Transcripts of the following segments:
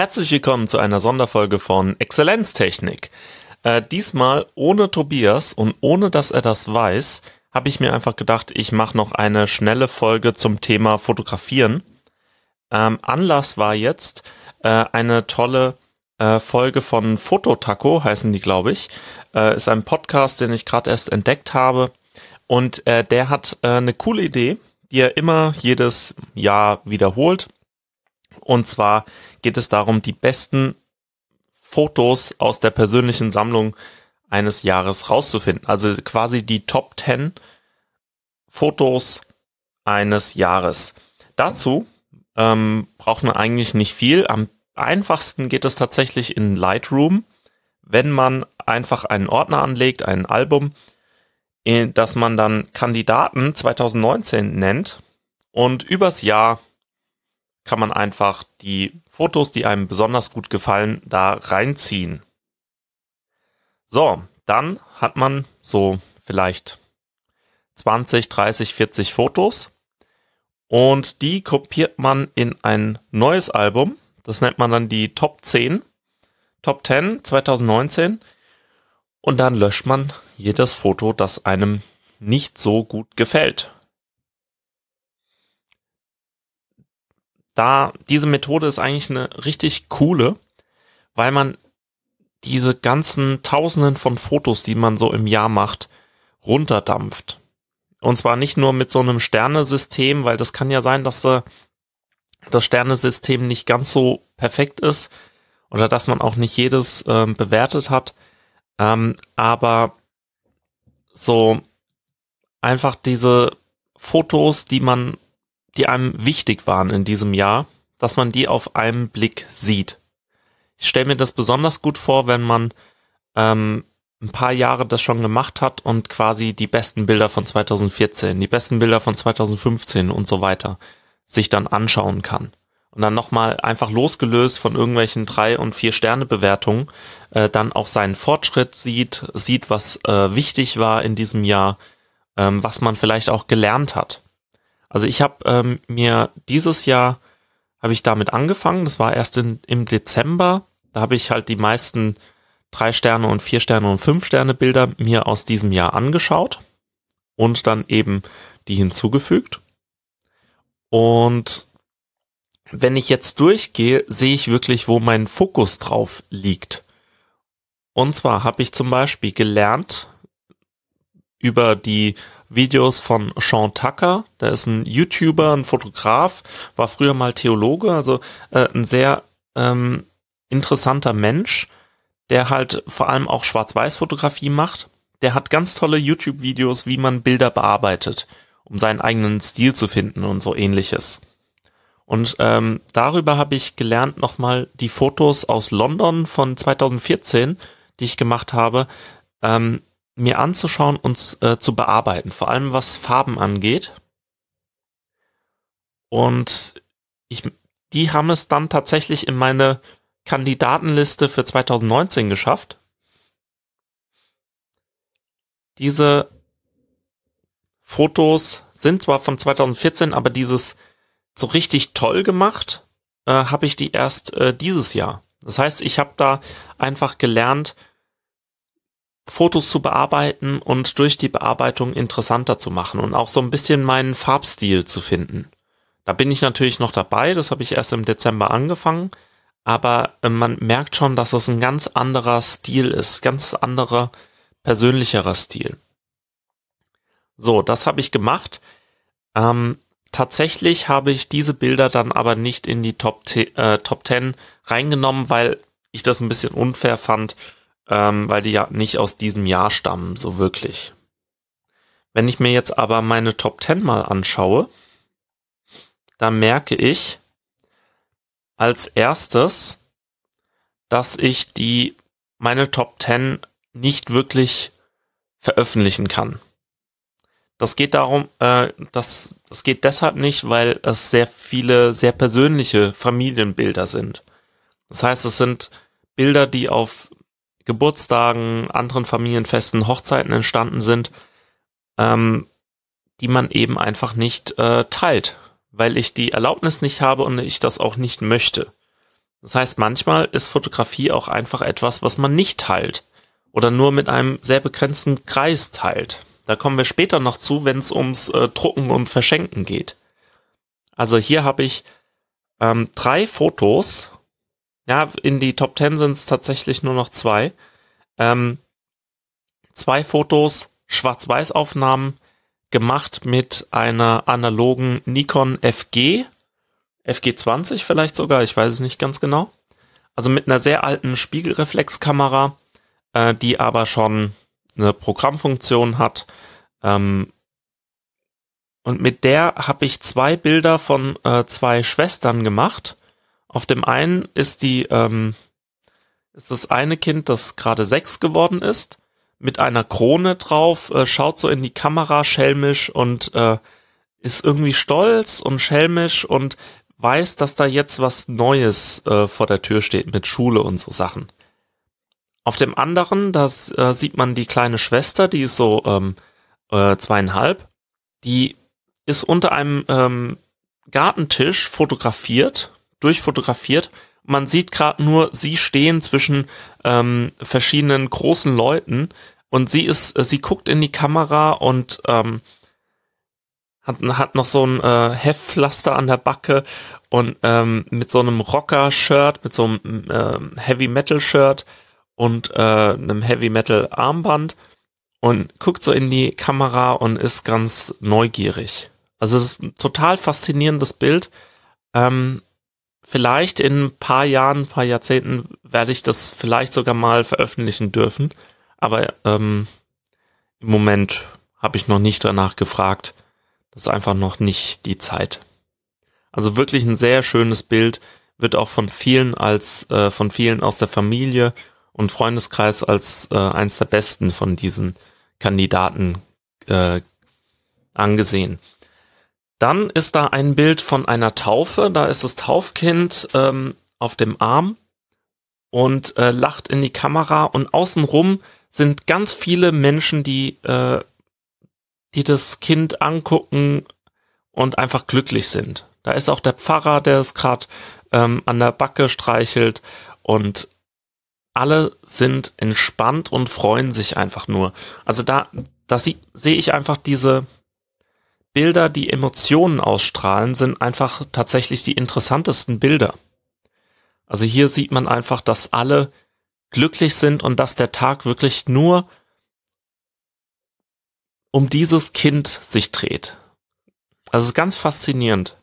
Herzlich willkommen zu einer Sonderfolge von Exzellenztechnik. Äh, diesmal ohne Tobias und ohne dass er das weiß, habe ich mir einfach gedacht, ich mache noch eine schnelle Folge zum Thema Fotografieren. Ähm, Anlass war jetzt äh, eine tolle äh, Folge von Fototaco, heißen die, glaube ich. Äh, ist ein Podcast, den ich gerade erst entdeckt habe. Und äh, der hat äh, eine coole Idee, die er immer jedes Jahr wiederholt. Und zwar geht es darum, die besten Fotos aus der persönlichen Sammlung eines Jahres rauszufinden. Also quasi die Top 10 Fotos eines Jahres. Dazu ähm, braucht man eigentlich nicht viel. Am einfachsten geht es tatsächlich in Lightroom, wenn man einfach einen Ordner anlegt, ein Album, dass man dann Kandidaten 2019 nennt und übers Jahr kann man einfach die Fotos, die einem besonders gut gefallen, da reinziehen. So, dann hat man so vielleicht 20, 30, 40 Fotos und die kopiert man in ein neues Album. Das nennt man dann die Top 10, Top 10 2019 und dann löscht man jedes Foto, das einem nicht so gut gefällt. Da, diese Methode ist eigentlich eine richtig coole, weil man diese ganzen Tausenden von Fotos, die man so im Jahr macht, runterdampft. Und zwar nicht nur mit so einem Sternesystem, weil das kann ja sein, dass äh, das Sternesystem nicht ganz so perfekt ist oder dass man auch nicht jedes äh, bewertet hat. Ähm, aber so einfach diese Fotos, die man die einem wichtig waren in diesem Jahr, dass man die auf einen Blick sieht. Ich stelle mir das besonders gut vor, wenn man ähm, ein paar Jahre das schon gemacht hat und quasi die besten Bilder von 2014, die besten Bilder von 2015 und so weiter sich dann anschauen kann. Und dann nochmal einfach losgelöst von irgendwelchen drei und vier Sterne Bewertungen, äh, dann auch seinen Fortschritt sieht, sieht, was äh, wichtig war in diesem Jahr, ähm, was man vielleicht auch gelernt hat. Also ich habe ähm, mir dieses Jahr habe ich damit angefangen. Das war erst in, im Dezember. Da habe ich halt die meisten drei Sterne und vier Sterne und fünf Sterne Bilder mir aus diesem Jahr angeschaut und dann eben die hinzugefügt. Und wenn ich jetzt durchgehe, sehe ich wirklich, wo mein Fokus drauf liegt. Und zwar habe ich zum Beispiel gelernt über die Videos von Sean Tucker. Der ist ein YouTuber, ein Fotograf, war früher mal Theologe, also äh, ein sehr ähm, interessanter Mensch, der halt vor allem auch Schwarz-Weiß-Fotografie macht. Der hat ganz tolle YouTube-Videos, wie man Bilder bearbeitet, um seinen eigenen Stil zu finden und so ähnliches. Und ähm, darüber habe ich gelernt, nochmal die Fotos aus London von 2014, die ich gemacht habe, ähm, mir anzuschauen und äh, zu bearbeiten, vor allem was Farben angeht. Und ich, die haben es dann tatsächlich in meine Kandidatenliste für 2019 geschafft. Diese Fotos sind zwar von 2014, aber dieses so richtig toll gemacht äh, habe ich die erst äh, dieses Jahr. Das heißt, ich habe da einfach gelernt, Fotos zu bearbeiten und durch die Bearbeitung interessanter zu machen und auch so ein bisschen meinen Farbstil zu finden. Da bin ich natürlich noch dabei, das habe ich erst im Dezember angefangen, aber äh, man merkt schon, dass es ein ganz anderer Stil ist, ganz anderer, persönlicherer Stil. So, das habe ich gemacht. Ähm, tatsächlich habe ich diese Bilder dann aber nicht in die Top, äh, Top 10 reingenommen, weil ich das ein bisschen unfair fand, ähm, weil die ja nicht aus diesem Jahr stammen, so wirklich. Wenn ich mir jetzt aber meine Top 10 mal anschaue, da merke ich als erstes, dass ich die meine Top 10 nicht wirklich veröffentlichen kann. Das geht darum, äh, das, das geht deshalb nicht, weil es sehr viele sehr persönliche Familienbilder sind. Das heißt, es sind Bilder, die auf Geburtstagen, anderen Familienfesten, Hochzeiten entstanden sind, ähm, die man eben einfach nicht äh, teilt, weil ich die Erlaubnis nicht habe und ich das auch nicht möchte. Das heißt, manchmal ist Fotografie auch einfach etwas, was man nicht teilt oder nur mit einem sehr begrenzten Kreis teilt. Da kommen wir später noch zu, wenn es ums äh, Drucken und Verschenken geht. Also hier habe ich ähm, drei Fotos. Ja, in die Top 10 sind es tatsächlich nur noch zwei. Ähm, zwei Fotos, Schwarz-Weiß-Aufnahmen gemacht mit einer analogen Nikon FG, FG20 vielleicht sogar, ich weiß es nicht ganz genau. Also mit einer sehr alten Spiegelreflexkamera, äh, die aber schon eine Programmfunktion hat. Ähm, und mit der habe ich zwei Bilder von äh, zwei Schwestern gemacht. Auf dem einen ist die ähm, ist das eine Kind, das gerade sechs geworden ist mit einer Krone drauf, äh, schaut so in die Kamera schelmisch und äh, ist irgendwie stolz und schelmisch und weiß, dass da jetzt was Neues äh, vor der Tür steht mit Schule und so Sachen. Auf dem anderen, da äh, sieht man die kleine Schwester, die ist so ähm, äh, zweieinhalb. Die ist unter einem ähm, Gartentisch fotografiert, durchfotografiert man sieht gerade nur sie stehen zwischen ähm, verschiedenen großen Leuten und sie ist, äh, sie guckt in die Kamera und ähm, hat, hat noch so ein äh, Heftpflaster an der Backe und ähm, mit so einem Rocker-Shirt, mit so einem ähm, Heavy-Metal-Shirt und äh, einem Heavy-Metal-Armband und guckt so in die Kamera und ist ganz neugierig. Also es ist ein total faszinierendes Bild. Ähm, vielleicht in ein paar Jahren, ein paar Jahrzehnten werde ich das vielleicht sogar mal veröffentlichen dürfen. Aber ähm, im Moment habe ich noch nicht danach gefragt. Das ist einfach noch nicht die Zeit. Also wirklich ein sehr schönes Bild, wird auch von vielen als äh, von vielen aus der Familie und Freundeskreis als äh, eins der besten von diesen Kandidaten äh, angesehen. Dann ist da ein Bild von einer Taufe. Da ist das Taufkind ähm, auf dem Arm und äh, lacht in die Kamera und außenrum sind ganz viele Menschen, die, äh, die das Kind angucken und einfach glücklich sind. Da ist auch der Pfarrer, der es gerade ähm, an der Backe streichelt und alle sind entspannt und freuen sich einfach nur. Also da, da sehe ich einfach diese, Bilder, die Emotionen ausstrahlen, sind einfach tatsächlich die interessantesten Bilder. Also hier sieht man einfach, dass alle glücklich sind und dass der Tag wirklich nur um dieses Kind sich dreht. Also ganz faszinierend.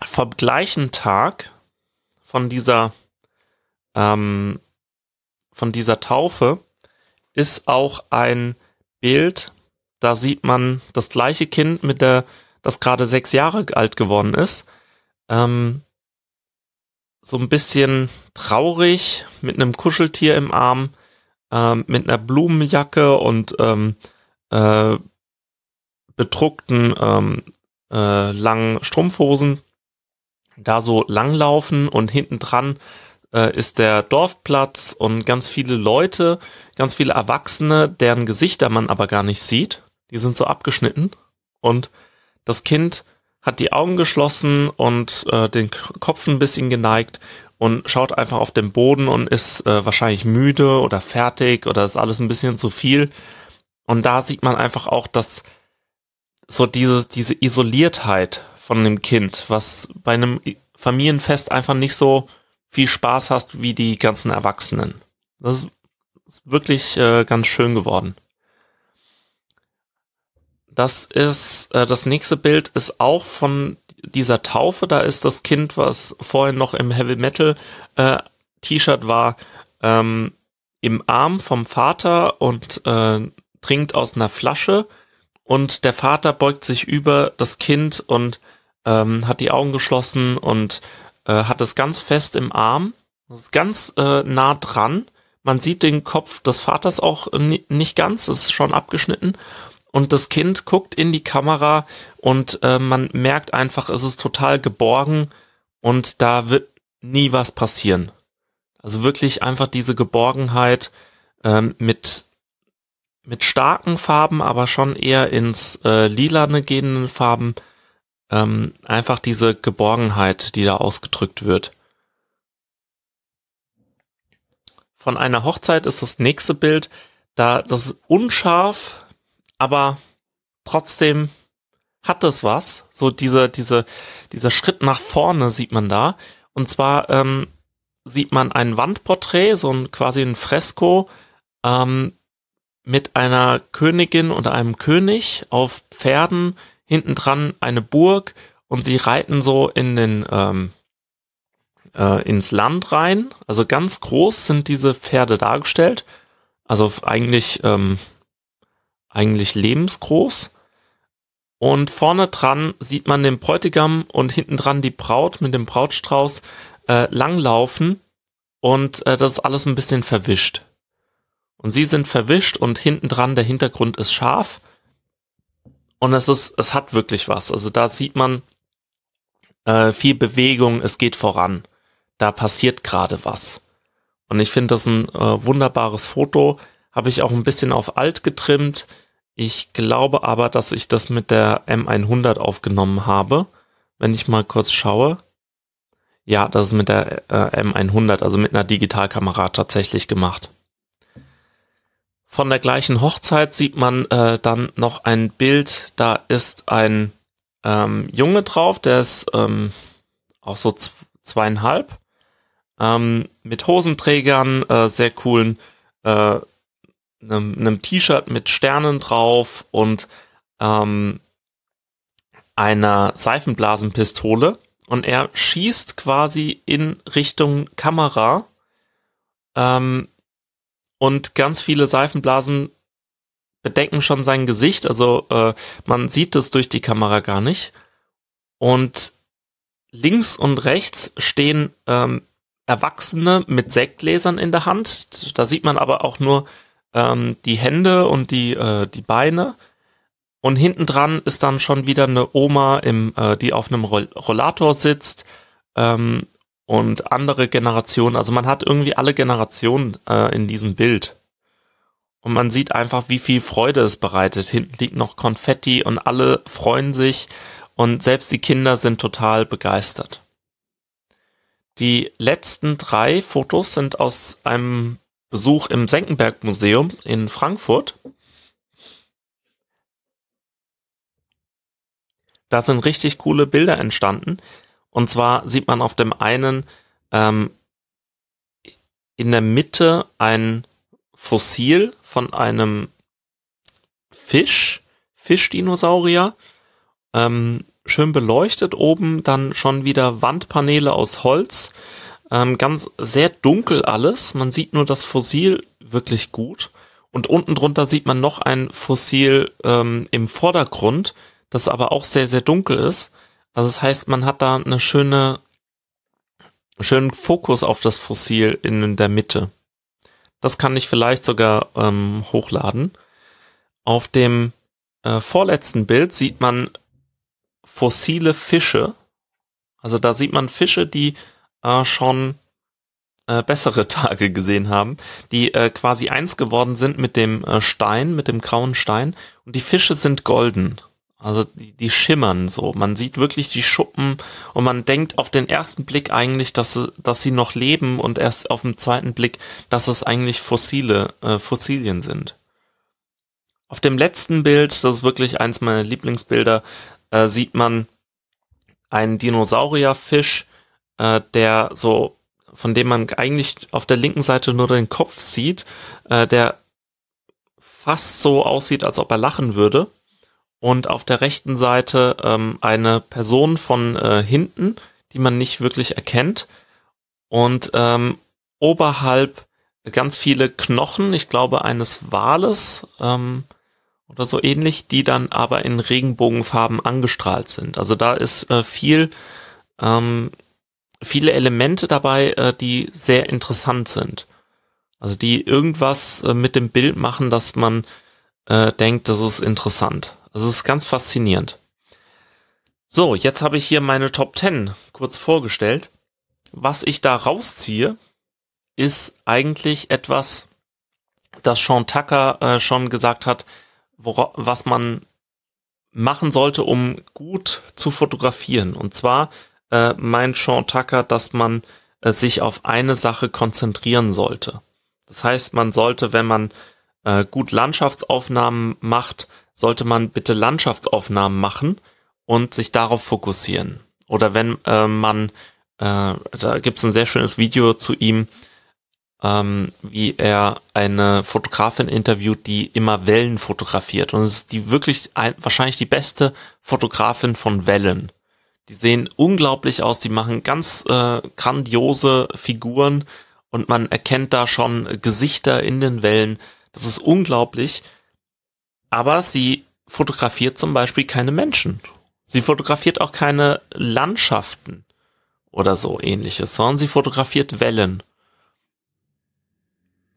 Vom gleichen Tag von dieser ähm, von dieser Taufe ist auch ein Bild da sieht man das gleiche Kind mit der, das gerade sechs Jahre alt geworden ist. Ähm, so ein bisschen traurig mit einem Kuscheltier im Arm, ähm, mit einer Blumenjacke und ähm, äh, bedruckten ähm, äh, langen Strumpfhosen da so langlaufen und hinten dran äh, ist der Dorfplatz und ganz viele Leute, ganz viele Erwachsene, deren Gesichter man aber gar nicht sieht die sind so abgeschnitten und das Kind hat die Augen geschlossen und äh, den Kopf ein bisschen geneigt und schaut einfach auf den Boden und ist äh, wahrscheinlich müde oder fertig oder ist alles ein bisschen zu viel. Und da sieht man einfach auch, dass so diese, diese Isoliertheit von dem Kind, was bei einem Familienfest einfach nicht so viel Spaß hast wie die ganzen Erwachsenen. Das ist wirklich äh, ganz schön geworden. Das ist, äh, das nächste Bild ist auch von dieser Taufe. Da ist das Kind, was vorhin noch im Heavy Metal äh, T-Shirt war, ähm, im Arm vom Vater und äh, trinkt aus einer Flasche. Und der Vater beugt sich über das Kind und ähm, hat die Augen geschlossen und äh, hat es ganz fest im Arm. Das ist ganz äh, nah dran. Man sieht den Kopf des Vaters auch nicht ganz, ist schon abgeschnitten und das Kind guckt in die Kamera und äh, man merkt einfach, es ist total geborgen und da wird nie was passieren. Also wirklich einfach diese Geborgenheit ähm, mit mit starken Farben, aber schon eher ins äh, lilane gehenden Farben ähm, einfach diese Geborgenheit, die da ausgedrückt wird. Von einer Hochzeit ist das nächste Bild, da das unscharf, aber trotzdem hat es was. So diese, diese, dieser Schritt nach vorne sieht man da. Und zwar ähm, sieht man ein Wandporträt, so ein quasi ein Fresko ähm, mit einer Königin und einem König auf Pferden, hinten dran eine Burg und sie reiten so in den ähm, äh, ins Land rein. Also ganz groß sind diese Pferde dargestellt. Also eigentlich ähm, eigentlich lebensgroß. Und vorne dran sieht man den Bräutigam und hinten dran die Braut mit dem Brautstrauß äh, langlaufen. Und äh, das ist alles ein bisschen verwischt. Und sie sind verwischt und hinten dran der Hintergrund ist scharf. Und es ist, es hat wirklich was. Also da sieht man äh, viel Bewegung, es geht voran. Da passiert gerade was. Und ich finde das ein äh, wunderbares Foto. Habe ich auch ein bisschen auf alt getrimmt. Ich glaube aber, dass ich das mit der M100 aufgenommen habe. Wenn ich mal kurz schaue. Ja, das ist mit der äh, M100, also mit einer Digitalkamera tatsächlich gemacht. Von der gleichen Hochzeit sieht man äh, dann noch ein Bild, da ist ein ähm, Junge drauf, der ist ähm, auch so zweieinhalb, ähm, mit Hosenträgern, äh, sehr coolen äh, einem, einem T-Shirt mit Sternen drauf und ähm, einer Seifenblasenpistole. Und er schießt quasi in Richtung Kamera ähm, und ganz viele Seifenblasen bedecken schon sein Gesicht, also äh, man sieht es durch die Kamera gar nicht. Und links und rechts stehen ähm, Erwachsene mit Sektgläsern in der Hand. Da sieht man aber auch nur ähm, die Hände und die, äh, die Beine. Und hinten dran ist dann schon wieder eine Oma, im, äh, die auf einem Rollator sitzt ähm, und andere Generationen. Also man hat irgendwie alle Generationen äh, in diesem Bild. Und man sieht einfach, wie viel Freude es bereitet. Hinten liegt noch Konfetti und alle freuen sich und selbst die Kinder sind total begeistert. Die letzten drei Fotos sind aus einem Besuch im Senckenberg Museum in Frankfurt. Da sind richtig coole Bilder entstanden. Und zwar sieht man auf dem einen ähm, in der Mitte ein Fossil von einem Fisch, Fischdinosaurier, ähm, schön beleuchtet oben, dann schon wieder Wandpaneele aus Holz ähm, ganz sehr dunkel alles. Man sieht nur das Fossil wirklich gut. Und unten drunter sieht man noch ein Fossil ähm, im Vordergrund, das aber auch sehr, sehr dunkel ist. Also das heißt, man hat da eine schöne, schönen Fokus auf das Fossil in der Mitte. Das kann ich vielleicht sogar ähm, hochladen. Auf dem äh, vorletzten Bild sieht man fossile Fische. Also da sieht man Fische, die äh, schon äh, bessere Tage gesehen haben, die äh, quasi eins geworden sind mit dem äh, Stein, mit dem grauen Stein. Und die Fische sind golden. Also die, die schimmern so. Man sieht wirklich die Schuppen und man denkt auf den ersten Blick eigentlich, dass sie, dass sie noch leben und erst auf dem zweiten Blick, dass es eigentlich fossile äh, Fossilien sind. Auf dem letzten Bild, das ist wirklich eins meiner Lieblingsbilder, äh, sieht man einen Dinosaurierfisch, äh, der so, von dem man eigentlich auf der linken Seite nur den Kopf sieht, äh, der fast so aussieht, als ob er lachen würde. Und auf der rechten Seite ähm, eine Person von äh, hinten, die man nicht wirklich erkennt. Und ähm, oberhalb ganz viele Knochen, ich glaube eines Wales ähm, oder so ähnlich, die dann aber in Regenbogenfarben angestrahlt sind. Also da ist äh, viel ähm, viele Elemente dabei, äh, die sehr interessant sind. Also die irgendwas äh, mit dem Bild machen, dass man äh, denkt, das ist interessant. Also es ist ganz faszinierend. So, jetzt habe ich hier meine Top 10 kurz vorgestellt. Was ich da rausziehe, ist eigentlich etwas, das Sean Tucker äh, schon gesagt hat, was man machen sollte, um gut zu fotografieren. Und zwar äh, meint Sean Tucker, dass man äh, sich auf eine Sache konzentrieren sollte. Das heißt, man sollte, wenn man äh, gut Landschaftsaufnahmen macht, sollte man bitte Landschaftsaufnahmen machen und sich darauf fokussieren. Oder wenn äh, man, äh, da gibt es ein sehr schönes Video zu ihm, ähm, wie er eine Fotografin interviewt, die immer Wellen fotografiert. Und es ist die wirklich ein, wahrscheinlich die beste Fotografin von Wellen. Die sehen unglaublich aus, die machen ganz äh, grandiose Figuren und man erkennt da schon Gesichter in den Wellen. Das ist unglaublich. Aber sie fotografiert zum Beispiel keine Menschen. Sie fotografiert auch keine Landschaften oder so ähnliches, sondern sie fotografiert Wellen.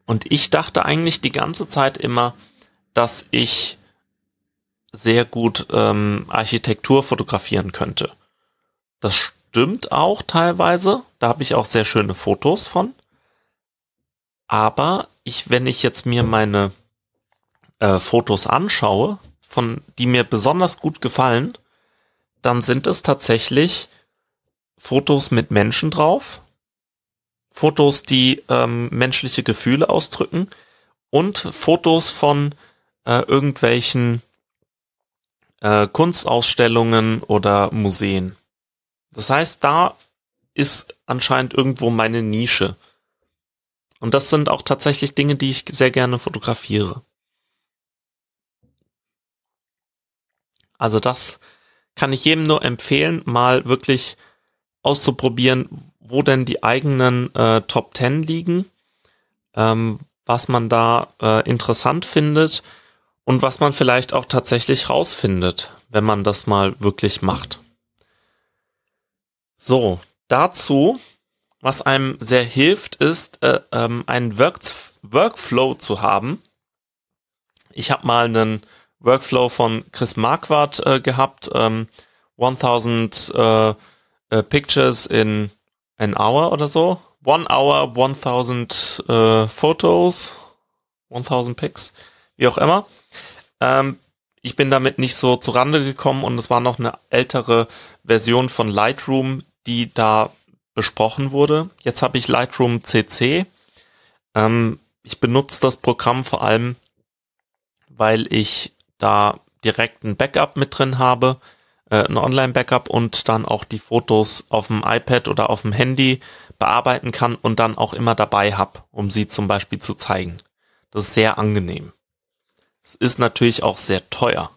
Und ich dachte eigentlich die ganze Zeit immer, dass ich sehr gut ähm, Architektur fotografieren könnte. Das stimmt auch teilweise. Da habe ich auch sehr schöne Fotos von. Aber ich, wenn ich jetzt mir meine äh, Fotos anschaue, von die mir besonders gut gefallen, dann sind es tatsächlich Fotos mit Menschen drauf, Fotos, die ähm, menschliche Gefühle ausdrücken und Fotos von äh, irgendwelchen äh, Kunstausstellungen oder Museen. Das heißt, da ist anscheinend irgendwo meine Nische. Und das sind auch tatsächlich Dinge, die ich sehr gerne fotografiere. Also das kann ich jedem nur empfehlen, mal wirklich auszuprobieren, wo denn die eigenen äh, Top 10 liegen, ähm, was man da äh, interessant findet und was man vielleicht auch tatsächlich rausfindet, wenn man das mal wirklich macht. So, dazu, was einem sehr hilft, ist, äh, ähm, einen Work Workflow zu haben. Ich habe mal einen Workflow von Chris Marquardt äh, gehabt, ähm, 1000 äh, äh, Pictures in an hour oder so. One hour, 1000 äh, Fotos, 1000 Pics, wie auch immer. Ähm, ich bin damit nicht so zurande gekommen und es war noch eine ältere Version von Lightroom, die da besprochen wurde. Jetzt habe ich Lightroom CC. Ähm, ich benutze das Programm vor allem, weil ich da direkt ein Backup mit drin habe, äh, ein Online-Backup und dann auch die Fotos auf dem iPad oder auf dem Handy bearbeiten kann und dann auch immer dabei habe, um sie zum Beispiel zu zeigen. Das ist sehr angenehm. Es ist natürlich auch sehr teuer.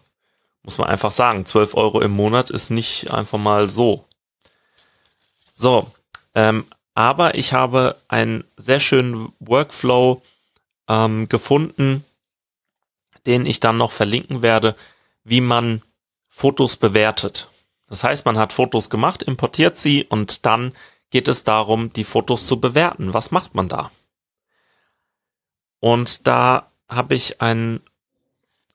Muss man einfach sagen. 12 Euro im Monat ist nicht einfach mal so. So, ähm, aber ich habe einen sehr schönen Workflow ähm, gefunden, den ich dann noch verlinken werde, wie man Fotos bewertet. Das heißt, man hat Fotos gemacht, importiert sie und dann geht es darum, die Fotos zu bewerten. Was macht man da? Und da habe ich ein,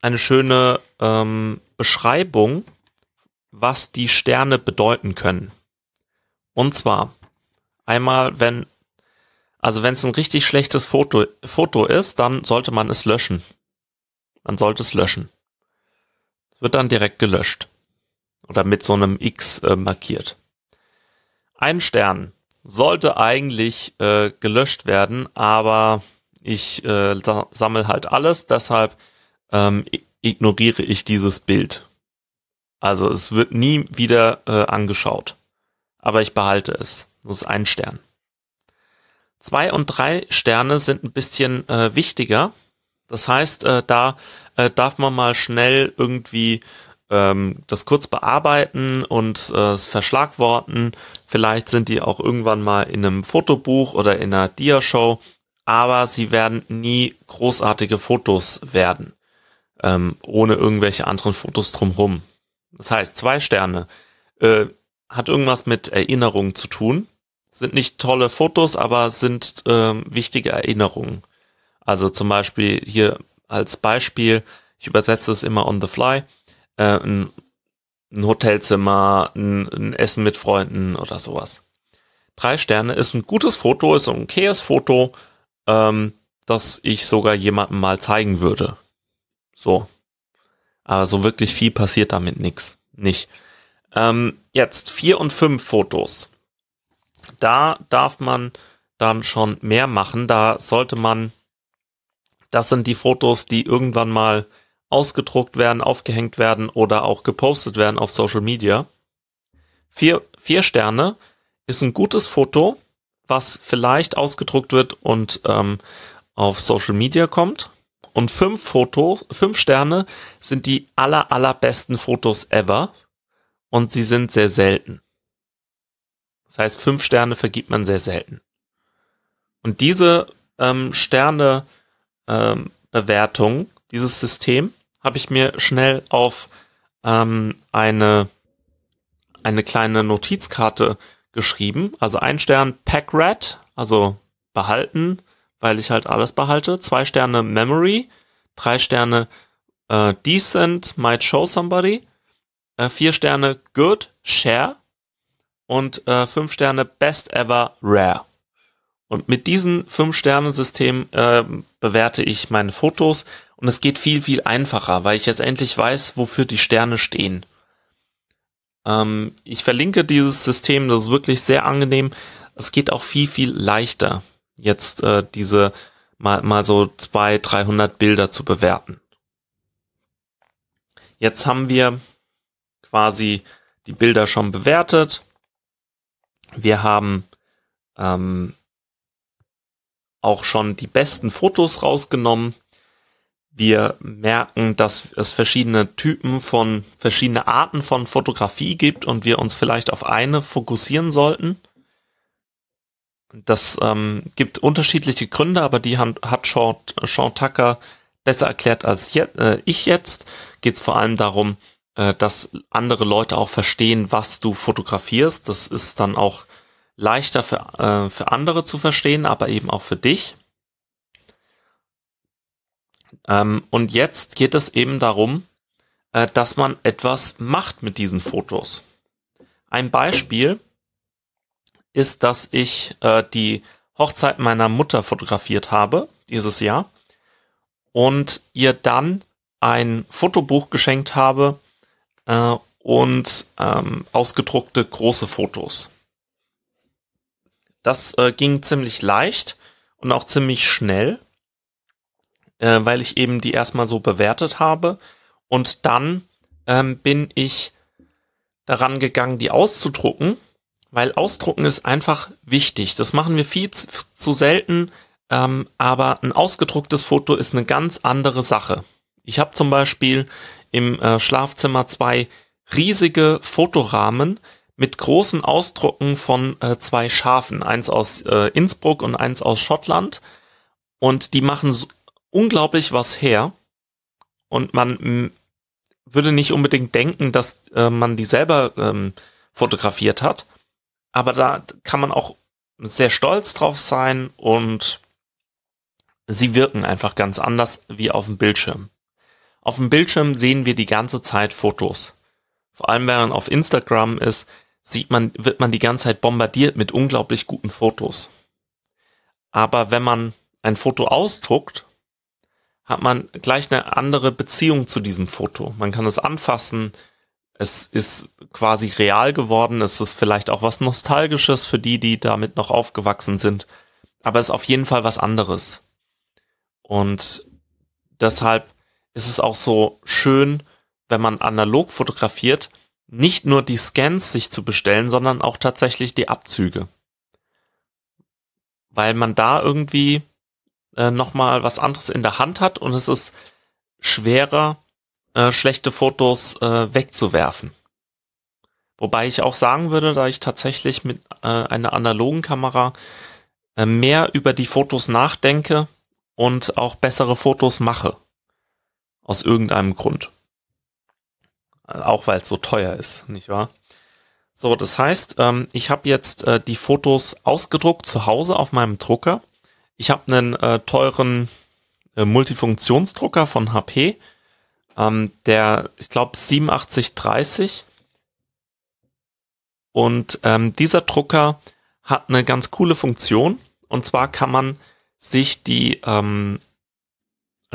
eine schöne ähm, Beschreibung, was die Sterne bedeuten können. Und zwar einmal, wenn, also wenn es ein richtig schlechtes Foto, Foto ist, dann sollte man es löschen. Man sollte es löschen. Es wird dann direkt gelöscht. Oder mit so einem X äh, markiert. Ein Stern sollte eigentlich äh, gelöscht werden, aber ich äh, sammle halt alles, deshalb ähm, ignoriere ich dieses Bild. Also es wird nie wieder äh, angeschaut aber ich behalte es. Das ist ein Stern. Zwei und drei Sterne sind ein bisschen äh, wichtiger. Das heißt, äh, da äh, darf man mal schnell irgendwie ähm, das kurz bearbeiten und äh, es verschlagworten. Vielleicht sind die auch irgendwann mal in einem Fotobuch oder in einer Diashow, aber sie werden nie großartige Fotos werden, ähm, ohne irgendwelche anderen Fotos drumherum. Das heißt, zwei Sterne. Äh, hat irgendwas mit Erinnerungen zu tun. Sind nicht tolle Fotos, aber sind ähm, wichtige Erinnerungen. Also zum Beispiel hier als Beispiel, ich übersetze es immer on the fly, äh, ein, ein Hotelzimmer, ein, ein Essen mit Freunden oder sowas. Drei Sterne ist ein gutes Foto, ist ein okayes Foto, ähm, das ich sogar jemandem mal zeigen würde. So. Aber so wirklich viel passiert damit nix, nicht. Ähm, jetzt vier und fünf Fotos. Da darf man dann schon mehr machen. Da sollte man, das sind die Fotos, die irgendwann mal ausgedruckt werden, aufgehängt werden oder auch gepostet werden auf Social Media. Vier, vier Sterne ist ein gutes Foto, was vielleicht ausgedruckt wird und ähm, auf Social Media kommt. Und fünf Fotos, fünf Sterne sind die aller, allerbesten Fotos ever. Und sie sind sehr selten. Das heißt, fünf Sterne vergibt man sehr selten. Und diese ähm, Sterne ähm, dieses System, habe ich mir schnell auf ähm, eine, eine kleine Notizkarte geschrieben. Also ein Stern Pack Rat, also behalten, weil ich halt alles behalte. Zwei Sterne Memory, drei Sterne äh, Decent, might show somebody. Äh, vier Sterne Good, Share. Und äh, fünf Sterne Best Ever Rare. Und mit diesem Fünf-Sterne-System äh, bewerte ich meine Fotos und es geht viel, viel einfacher, weil ich jetzt endlich weiß, wofür die Sterne stehen. Ähm, ich verlinke dieses System, das ist wirklich sehr angenehm. Es geht auch viel, viel leichter, jetzt äh, diese mal, mal so zwei, 300 Bilder zu bewerten. Jetzt haben wir quasi die Bilder schon bewertet. Wir haben ähm, auch schon die besten Fotos rausgenommen. Wir merken, dass es verschiedene Typen von, verschiedene Arten von Fotografie gibt und wir uns vielleicht auf eine fokussieren sollten. Das ähm, gibt unterschiedliche Gründe, aber die hat, hat Sean, Sean Tucker besser erklärt als je, äh, ich jetzt. Geht es vor allem darum, äh, dass andere Leute auch verstehen, was du fotografierst. Das ist dann auch leichter für, äh, für andere zu verstehen, aber eben auch für dich. Ähm, und jetzt geht es eben darum, äh, dass man etwas macht mit diesen Fotos. Ein Beispiel ist, dass ich äh, die Hochzeit meiner Mutter fotografiert habe dieses Jahr und ihr dann ein Fotobuch geschenkt habe äh, und ähm, ausgedruckte große Fotos. Das äh, ging ziemlich leicht und auch ziemlich schnell, äh, weil ich eben die erstmal so bewertet habe. Und dann ähm, bin ich daran gegangen, die auszudrucken, weil ausdrucken ist einfach wichtig. Das machen wir viel zu, selten, ähm, aber ein ausgedrucktes Foto ist eine ganz andere Sache. Ich habe zum Beispiel im äh, Schlafzimmer zwei riesige Fotorahmen, mit großen Ausdrucken von äh, zwei Schafen, eins aus äh, Innsbruck und eins aus Schottland. Und die machen so unglaublich was her. Und man würde nicht unbedingt denken, dass äh, man die selber ähm, fotografiert hat. Aber da kann man auch sehr stolz drauf sein und sie wirken einfach ganz anders wie auf dem Bildschirm. Auf dem Bildschirm sehen wir die ganze Zeit Fotos. Vor allem, wenn man auf Instagram ist, sieht man, wird man die ganze Zeit bombardiert mit unglaublich guten Fotos. Aber wenn man ein Foto ausdruckt, hat man gleich eine andere Beziehung zu diesem Foto. Man kann es anfassen. Es ist quasi real geworden. Es ist vielleicht auch was Nostalgisches für die, die damit noch aufgewachsen sind. Aber es ist auf jeden Fall was anderes. Und deshalb ist es auch so schön, wenn man analog fotografiert, nicht nur die Scans sich zu bestellen, sondern auch tatsächlich die Abzüge. Weil man da irgendwie äh, nochmal was anderes in der Hand hat und es ist schwerer, äh, schlechte Fotos äh, wegzuwerfen. Wobei ich auch sagen würde, da ich tatsächlich mit äh, einer analogen Kamera äh, mehr über die Fotos nachdenke und auch bessere Fotos mache. Aus irgendeinem Grund. Auch weil es so teuer ist, nicht wahr? So, das heißt, ähm, ich habe jetzt äh, die Fotos ausgedruckt zu Hause auf meinem Drucker. Ich habe einen äh, teuren äh, Multifunktionsdrucker von HP, ähm, der, ich glaube, 8730. Und ähm, dieser Drucker hat eine ganz coole Funktion. Und zwar kann man sich die ähm,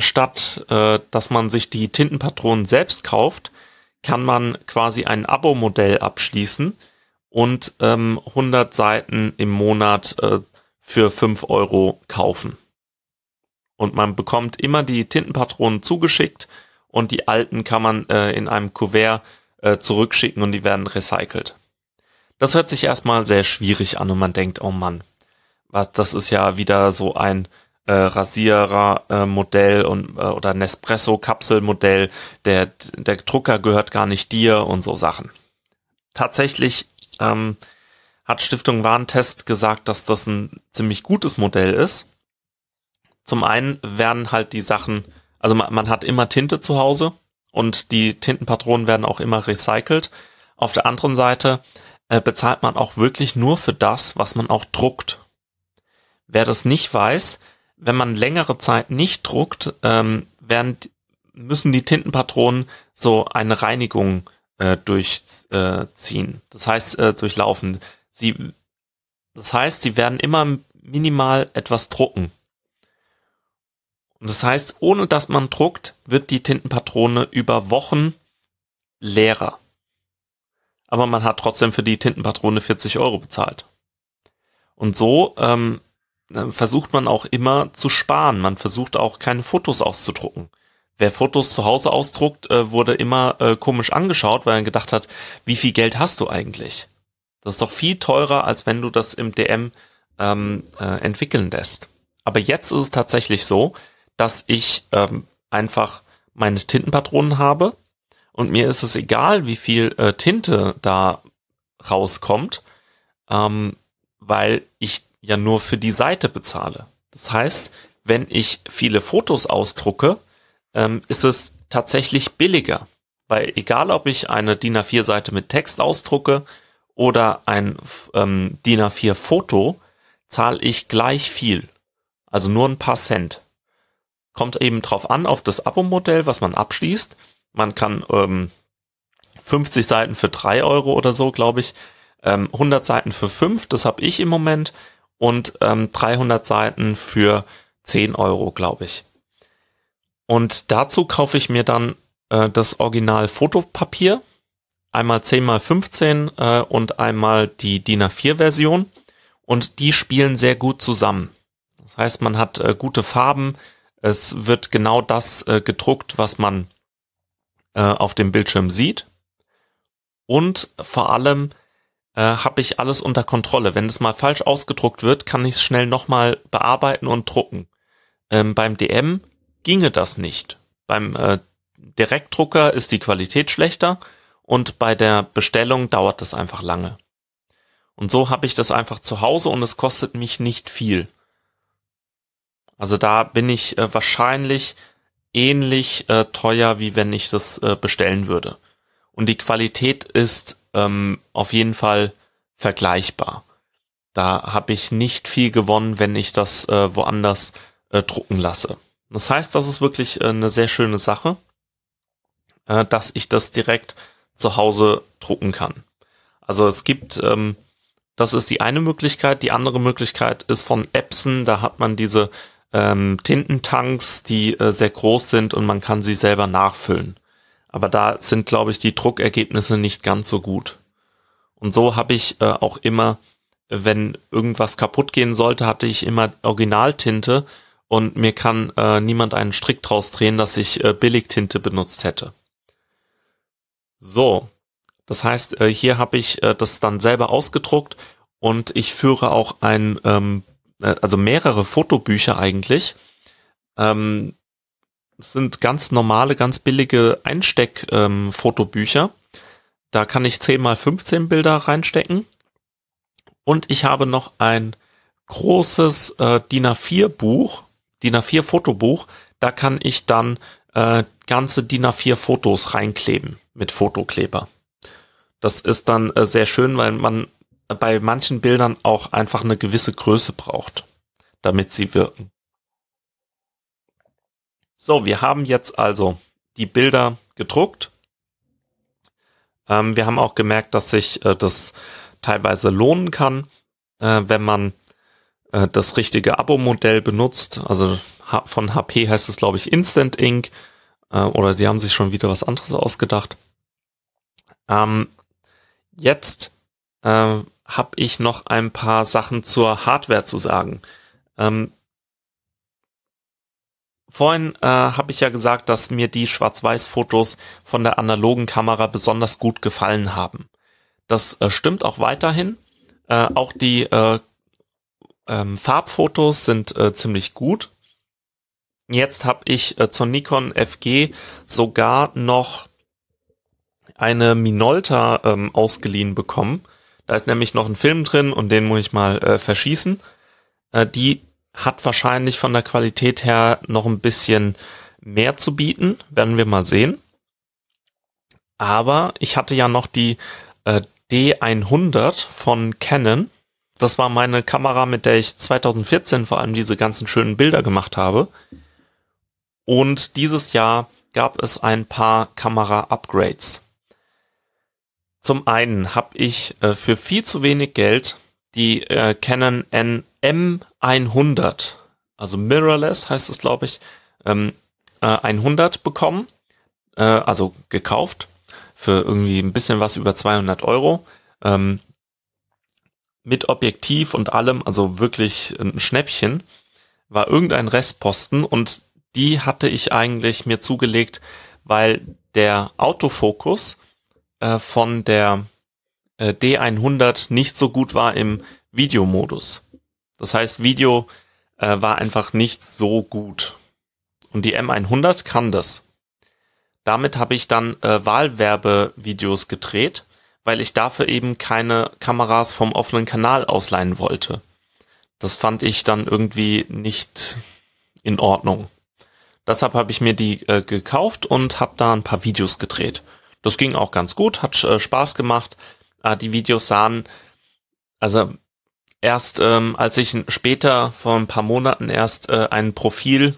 statt äh, dass man sich die Tintenpatronen selbst kauft, kann man quasi ein Abo-Modell abschließen und ähm, 100 Seiten im Monat äh, für 5 Euro kaufen. Und man bekommt immer die Tintenpatronen zugeschickt und die alten kann man äh, in einem Kuvert äh, zurückschicken und die werden recycelt. Das hört sich erstmal sehr schwierig an und man denkt, oh Mann, was, das ist ja wieder so ein äh, Rasierer-Modell äh, und äh, oder Nespresso-Kapselmodell, der, der Drucker gehört gar nicht dir und so Sachen. Tatsächlich ähm, hat Stiftung Warentest gesagt, dass das ein ziemlich gutes Modell ist. Zum einen werden halt die Sachen, also man, man hat immer Tinte zu Hause und die Tintenpatronen werden auch immer recycelt. Auf der anderen Seite äh, bezahlt man auch wirklich nur für das, was man auch druckt. Wer das nicht weiß, wenn man längere Zeit nicht druckt, ähm, werden, müssen die Tintenpatronen so eine Reinigung äh, durchziehen. Äh, das heißt, äh, durchlaufen. Sie, das heißt, sie werden immer minimal etwas drucken. Und das heißt, ohne dass man druckt, wird die Tintenpatrone über Wochen leerer aber man hat trotzdem für die Tintenpatrone 40 Euro bezahlt. Und so ähm, versucht man auch immer zu sparen. Man versucht auch keine Fotos auszudrucken. Wer Fotos zu Hause ausdruckt, äh, wurde immer äh, komisch angeschaut, weil er gedacht hat, wie viel Geld hast du eigentlich? Das ist doch viel teurer, als wenn du das im DM ähm, äh, entwickeln lässt. Aber jetzt ist es tatsächlich so, dass ich ähm, einfach meine Tintenpatronen habe und mir ist es egal, wie viel äh, Tinte da rauskommt, ähm, weil ich ja nur für die Seite bezahle. Das heißt, wenn ich viele Fotos ausdrucke, ähm, ist es tatsächlich billiger. Weil egal, ob ich eine DIN A4-Seite mit Text ausdrucke oder ein ähm, DIN A4-Foto, zahle ich gleich viel. Also nur ein paar Cent. Kommt eben drauf an, auf das Abo-Modell, was man abschließt. Man kann ähm, 50 Seiten für 3 Euro oder so, glaube ich, ähm, 100 Seiten für 5, das habe ich im Moment, und ähm, 300 Seiten für 10 Euro, glaube ich. Und dazu kaufe ich mir dann äh, das Original Fotopapier, einmal 10 mal 15 äh, und einmal die DIN A4 Version und die spielen sehr gut zusammen. Das heißt, man hat äh, gute Farben, es wird genau das äh, gedruckt, was man äh, auf dem Bildschirm sieht. Und vor allem äh, habe ich alles unter Kontrolle. Wenn es mal falsch ausgedruckt wird, kann ich es schnell nochmal bearbeiten und drucken. Ähm, beim DM ginge das nicht. Beim äh, Direktdrucker ist die Qualität schlechter und bei der Bestellung dauert das einfach lange. Und so habe ich das einfach zu Hause und es kostet mich nicht viel. Also da bin ich äh, wahrscheinlich ähnlich äh, teuer, wie wenn ich das äh, bestellen würde. Und die Qualität ist ähm, auf jeden Fall vergleichbar. Da habe ich nicht viel gewonnen, wenn ich das äh, woanders äh, drucken lasse. Das heißt, das ist wirklich äh, eine sehr schöne Sache, äh, dass ich das direkt zu Hause drucken kann. Also es gibt, ähm, das ist die eine Möglichkeit. Die andere Möglichkeit ist von Epson. Da hat man diese ähm, Tintentanks, die äh, sehr groß sind und man kann sie selber nachfüllen. Aber da sind, glaube ich, die Druckergebnisse nicht ganz so gut. Und so habe ich äh, auch immer, wenn irgendwas kaputt gehen sollte, hatte ich immer Originaltinte und mir kann äh, niemand einen Strick draus drehen, dass ich äh, Billigtinte benutzt hätte. So, das heißt, äh, hier habe ich äh, das dann selber ausgedruckt und ich führe auch ein ähm, äh, also mehrere Fotobücher eigentlich. Ähm, sind ganz normale, ganz billige Einsteck-Fotobücher. Ähm, da kann ich 10 mal 15 Bilder reinstecken. Und ich habe noch ein großes äh, DIN A4 Buch, DIN A4 Fotobuch. Da kann ich dann äh, ganze DIN A4 Fotos reinkleben mit Fotokleber. Das ist dann äh, sehr schön, weil man bei manchen Bildern auch einfach eine gewisse Größe braucht, damit sie wirken. So, wir haben jetzt also die Bilder gedruckt. Ähm, wir haben auch gemerkt, dass sich äh, das teilweise lohnen kann, äh, wenn man äh, das richtige Abo-Modell benutzt. Also von HP heißt es, glaube ich, Instant Ink. Äh, oder die haben sich schon wieder was anderes ausgedacht. Ähm, jetzt äh, habe ich noch ein paar Sachen zur Hardware zu sagen. Ähm, vorhin äh, habe ich ja gesagt, dass mir die Schwarz-Weiß-Fotos von der analogen Kamera besonders gut gefallen haben. Das äh, stimmt auch weiterhin. Äh, auch die äh, ähm, Farbfotos sind äh, ziemlich gut. Jetzt habe ich äh, zur Nikon FG sogar noch eine Minolta ähm, ausgeliehen bekommen. Da ist nämlich noch ein Film drin und den muss ich mal äh, verschießen. Äh, die hat wahrscheinlich von der Qualität her noch ein bisschen mehr zu bieten, werden wir mal sehen. Aber ich hatte ja noch die äh, D100 von Canon. Das war meine Kamera, mit der ich 2014 vor allem diese ganzen schönen Bilder gemacht habe. Und dieses Jahr gab es ein paar Kamera-Upgrades. Zum einen habe ich äh, für viel zu wenig Geld die äh, Canon NM100, also Mirrorless heißt es, glaube ich, ähm, äh, 100 bekommen, äh, also gekauft für irgendwie ein bisschen was über 200 Euro. Ähm, mit Objektiv und allem, also wirklich ein Schnäppchen, war irgendein Restposten und die hatte ich eigentlich mir zugelegt, weil der Autofokus äh, von der äh, D100 nicht so gut war im Videomodus. Das heißt, Video äh, war einfach nicht so gut. Und die M100 kann das. Damit habe ich dann äh, Wahlwerbevideos gedreht, weil ich dafür eben keine Kameras vom offenen Kanal ausleihen wollte. Das fand ich dann irgendwie nicht in Ordnung. Deshalb habe ich mir die äh, gekauft und habe da ein paar Videos gedreht. Das ging auch ganz gut, hat äh, Spaß gemacht. Äh, die Videos sahen, also erst ähm, als ich später vor ein paar Monaten erst äh, ein Profil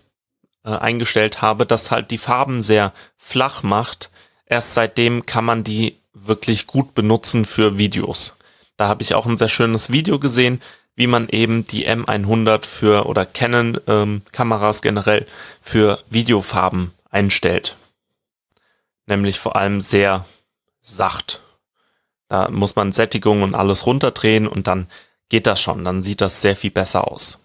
äh, eingestellt habe, das halt die Farben sehr flach macht, erst seitdem kann man die wirklich gut benutzen für Videos. Da habe ich auch ein sehr schönes Video gesehen, wie man eben die M100 für oder Canon ähm, Kameras generell für Videofarben einstellt. Nämlich vor allem sehr sacht. Da muss man Sättigung und alles runterdrehen und dann geht das schon. Dann sieht das sehr viel besser aus.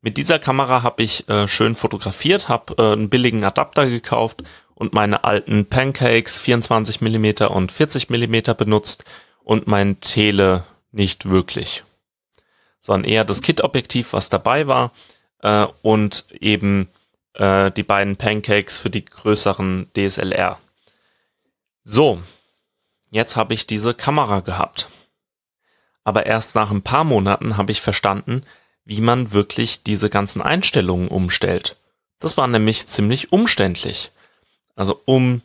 Mit dieser Kamera habe ich äh, schön fotografiert, habe äh, einen billigen Adapter gekauft und meine alten Pancakes 24 mm und 40 mm benutzt und mein Tele nicht wirklich sondern eher das Kit-Objektiv, was dabei war äh, und eben äh, die beiden Pancakes für die größeren DSLR. So, jetzt habe ich diese Kamera gehabt. Aber erst nach ein paar Monaten habe ich verstanden, wie man wirklich diese ganzen Einstellungen umstellt. Das war nämlich ziemlich umständlich. Also um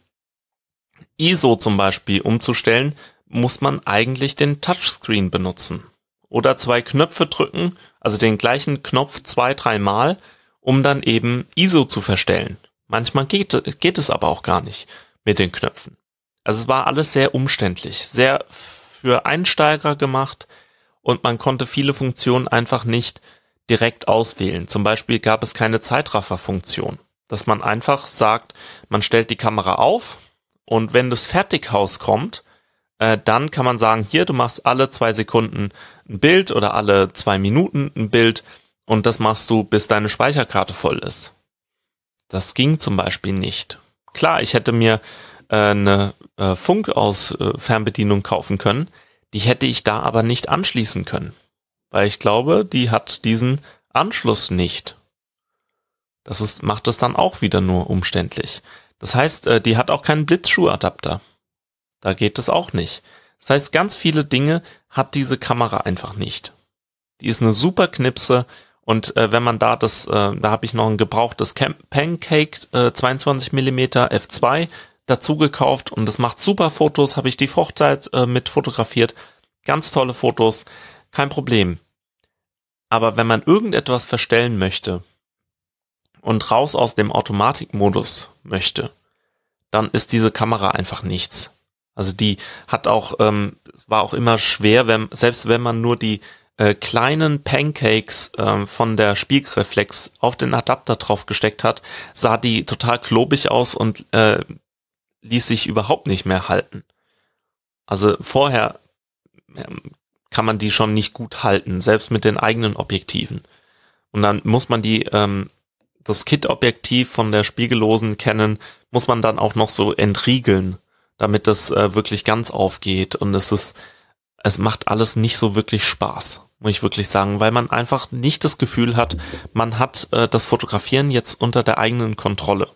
ISO zum Beispiel umzustellen, muss man eigentlich den Touchscreen benutzen oder zwei Knöpfe drücken, also den gleichen Knopf zwei, dreimal, um dann eben ISO zu verstellen. Manchmal geht, geht es aber auch gar nicht mit den Knöpfen. Also es war alles sehr umständlich, sehr für Einsteiger gemacht und man konnte viele Funktionen einfach nicht direkt auswählen. Zum Beispiel gab es keine Zeitraffer-Funktion, dass man einfach sagt, man stellt die Kamera auf und wenn das Fertighaus kommt, äh, dann kann man sagen, hier, du machst alle zwei Sekunden ein Bild oder alle zwei Minuten ein Bild und das machst du, bis deine Speicherkarte voll ist. Das ging zum Beispiel nicht. Klar, ich hätte mir eine äh, Funk aus äh, Fernbedienung kaufen können, die hätte ich da aber nicht anschließen können, weil ich glaube, die hat diesen Anschluss nicht. Das ist, macht es dann auch wieder nur umständlich. Das heißt, äh, die hat auch keinen Blitzschuhadapter. Da geht es auch nicht. Das heißt, ganz viele Dinge hat diese Kamera einfach nicht. Die ist eine super Knipse und äh, wenn man da das, äh, da habe ich noch ein gebrauchtes Cam Pancake äh, 22 mm f2 dazu gekauft und das macht super Fotos, habe ich die Hochzeit äh, mit fotografiert. Ganz tolle Fotos, kein Problem. Aber wenn man irgendetwas verstellen möchte und raus aus dem Automatikmodus möchte, dann ist diese Kamera einfach nichts. Also die hat auch, ähm, es war auch immer schwer, wenn, selbst wenn man nur die äh, kleinen Pancakes äh, von der Spiegelreflex auf den Adapter drauf gesteckt hat, sah die total klobig aus und äh, ließ sich überhaupt nicht mehr halten. Also vorher ähm, kann man die schon nicht gut halten, selbst mit den eigenen Objektiven. Und dann muss man die, ähm, das Kit-Objektiv von der spiegellosen Canon, muss man dann auch noch so entriegeln, damit das äh, wirklich ganz aufgeht. Und es ist, es macht alles nicht so wirklich Spaß, muss ich wirklich sagen, weil man einfach nicht das Gefühl hat, man hat äh, das Fotografieren jetzt unter der eigenen Kontrolle.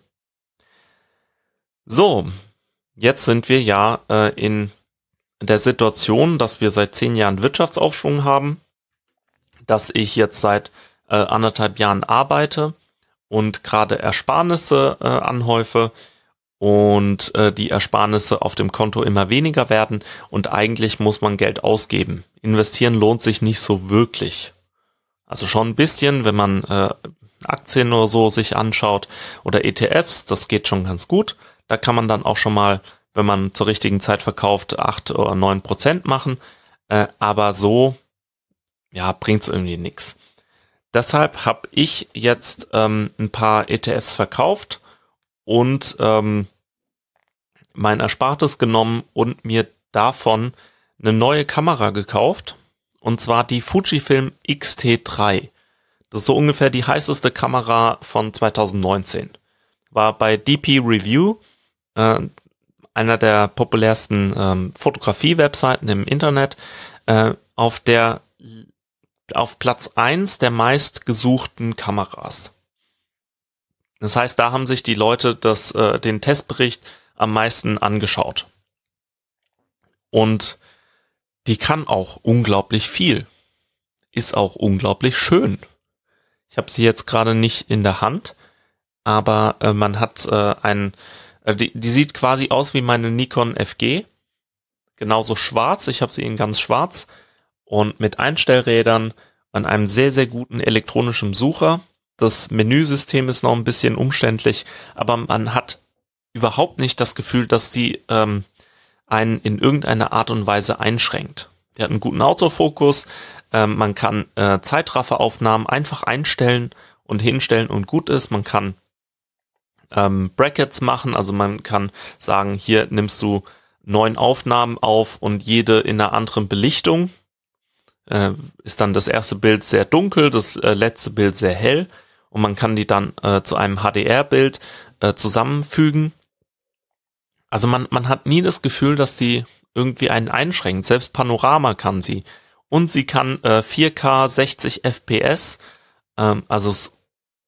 So, jetzt sind wir ja äh, in der Situation, dass wir seit zehn Jahren Wirtschaftsaufschwung haben, dass ich jetzt seit äh, anderthalb Jahren arbeite und gerade Ersparnisse äh, anhäufe und äh, die Ersparnisse auf dem Konto immer weniger werden und eigentlich muss man Geld ausgeben. Investieren lohnt sich nicht so wirklich. Also schon ein bisschen, wenn man äh, Aktien oder so sich anschaut oder ETFs, das geht schon ganz gut. Da kann man dann auch schon mal wenn man zur richtigen Zeit verkauft, acht oder neun Prozent machen. Äh, aber so, ja, bringt's irgendwie nichts. Deshalb habe ich jetzt ähm, ein paar ETFs verkauft und ähm, mein Erspartes genommen und mir davon eine neue Kamera gekauft. Und zwar die Fujifilm X-T3. Das ist so ungefähr die heißeste Kamera von 2019. War bei DP Review. Äh, einer der populärsten ähm, Fotografie-Webseiten im Internet, äh, auf der auf Platz eins der meistgesuchten Kameras. Das heißt, da haben sich die Leute das, äh, den Testbericht am meisten angeschaut. Und die kann auch unglaublich viel. Ist auch unglaublich schön. Ich habe sie jetzt gerade nicht in der Hand, aber äh, man hat äh, ein also die, die sieht quasi aus wie meine Nikon FG. Genauso schwarz. Ich habe sie in ganz schwarz und mit Einstellrädern an einem sehr, sehr guten elektronischen Sucher. Das Menüsystem ist noch ein bisschen umständlich, aber man hat überhaupt nicht das Gefühl, dass die ähm, einen in irgendeiner Art und Weise einschränkt. Die hat einen guten Autofokus, ähm, man kann äh, Zeitrafferaufnahmen einfach einstellen und hinstellen und gut ist. Man kann ähm, Brackets machen. Also man kann sagen, hier nimmst du neun Aufnahmen auf und jede in einer anderen Belichtung. Äh, ist dann das erste Bild sehr dunkel, das äh, letzte Bild sehr hell und man kann die dann äh, zu einem HDR-Bild äh, zusammenfügen. Also man, man hat nie das Gefühl, dass sie irgendwie einen einschränkt. Selbst Panorama kann sie. Und sie kann äh, 4K 60 FPS. Ähm, also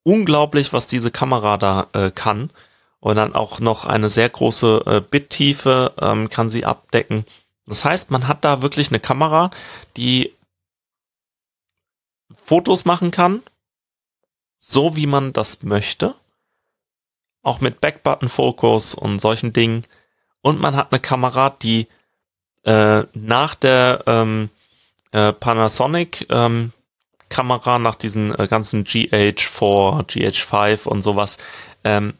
unglaublich, was diese Kamera da äh, kann. Und dann auch noch eine sehr große äh, Bittiefe ähm, kann sie abdecken. Das heißt, man hat da wirklich eine Kamera, die Fotos machen kann, so wie man das möchte. Auch mit Backbutton-Fokus und solchen Dingen. Und man hat eine Kamera, die äh, nach der ähm, äh, Panasonic ähm, Kamera nach diesen äh, ganzen GH4, GH5 und sowas, ähm,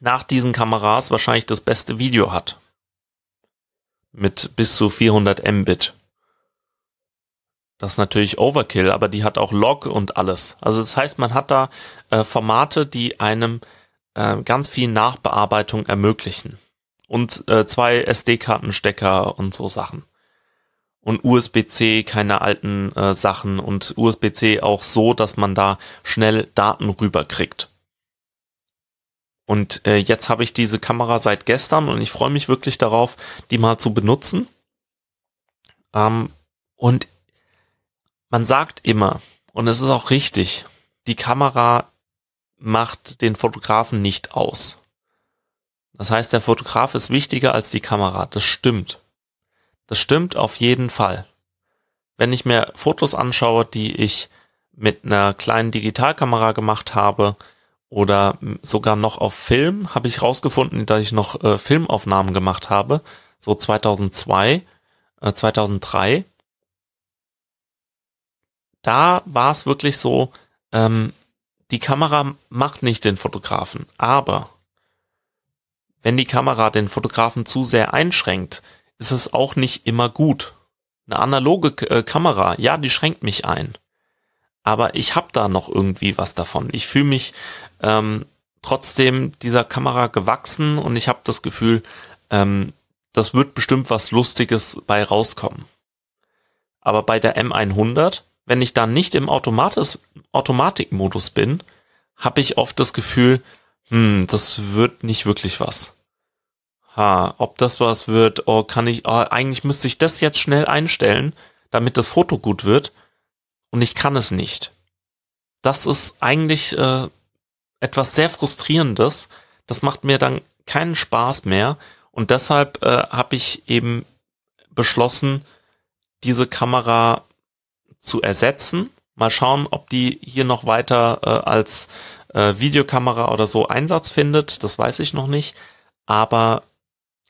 nach diesen Kameras wahrscheinlich das beste Video hat. Mit bis zu 400 Mbit. Das ist natürlich Overkill, aber die hat auch Log und alles. Also das heißt, man hat da äh, Formate, die einem äh, ganz viel Nachbearbeitung ermöglichen. Und äh, zwei SD-Kartenstecker und so Sachen und USB-C, keine alten äh, Sachen und USB-C auch so, dass man da schnell Daten rüberkriegt. Und äh, jetzt habe ich diese Kamera seit gestern und ich freue mich wirklich darauf, die mal zu benutzen. Ähm, und man sagt immer, und es ist auch richtig, die Kamera macht den Fotografen nicht aus. Das heißt, der Fotograf ist wichtiger als die Kamera. Das stimmt. Das stimmt auf jeden Fall. Wenn ich mir Fotos anschaue, die ich mit einer kleinen Digitalkamera gemacht habe oder sogar noch auf Film, habe ich rausgefunden, dass ich noch äh, Filmaufnahmen gemacht habe, so 2002, äh, 2003. Da war es wirklich so, ähm, die Kamera macht nicht den Fotografen, aber wenn die Kamera den Fotografen zu sehr einschränkt, ist es auch nicht immer gut. Eine analoge äh, Kamera, ja, die schränkt mich ein. Aber ich habe da noch irgendwie was davon. Ich fühle mich ähm, trotzdem dieser Kamera gewachsen und ich habe das Gefühl, ähm, das wird bestimmt was Lustiges bei rauskommen. Aber bei der M100, wenn ich da nicht im Automatis Automatikmodus bin, habe ich oft das Gefühl, hm, das wird nicht wirklich was. Ha, ob das was wird, oh, kann ich, oh, eigentlich müsste ich das jetzt schnell einstellen, damit das Foto gut wird. Und ich kann es nicht. Das ist eigentlich äh, etwas sehr Frustrierendes. Das macht mir dann keinen Spaß mehr. Und deshalb äh, habe ich eben beschlossen, diese Kamera zu ersetzen. Mal schauen, ob die hier noch weiter äh, als äh, Videokamera oder so Einsatz findet. Das weiß ich noch nicht. Aber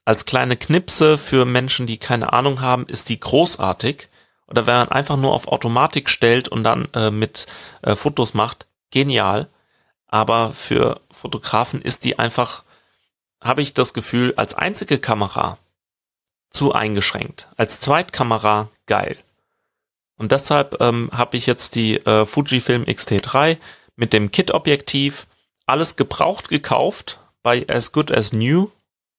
als kleine Knipse für Menschen, die keine Ahnung haben, ist die großartig. Oder wenn man einfach nur auf Automatik stellt und dann äh, mit äh, Fotos macht, genial. Aber für Fotografen ist die einfach, habe ich das Gefühl, als einzige Kamera zu eingeschränkt. Als Zweitkamera geil. Und deshalb ähm, habe ich jetzt die äh, Fujifilm X-T3 mit dem Kit-Objektiv alles gebraucht gekauft bei As Good As New,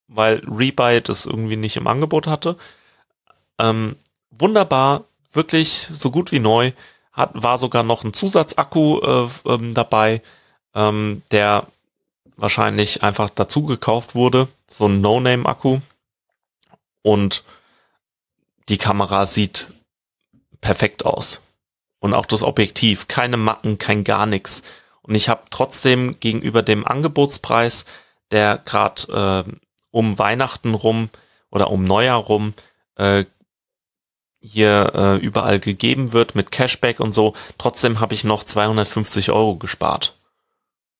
weil Rebuy das irgendwie nicht im Angebot hatte. Ähm, wunderbar, wirklich so gut wie neu. Hat, war sogar noch ein Zusatzakku äh, ähm, dabei, ähm, der wahrscheinlich einfach dazu gekauft wurde. So ein No-Name-Akku. Und die Kamera sieht perfekt aus. Und auch das Objektiv, keine Macken, kein gar nichts. Und ich habe trotzdem gegenüber dem Angebotspreis, der gerade äh, um Weihnachten rum oder um Neujahr rum äh, hier äh, überall gegeben wird mit Cashback und so, trotzdem habe ich noch 250 Euro gespart.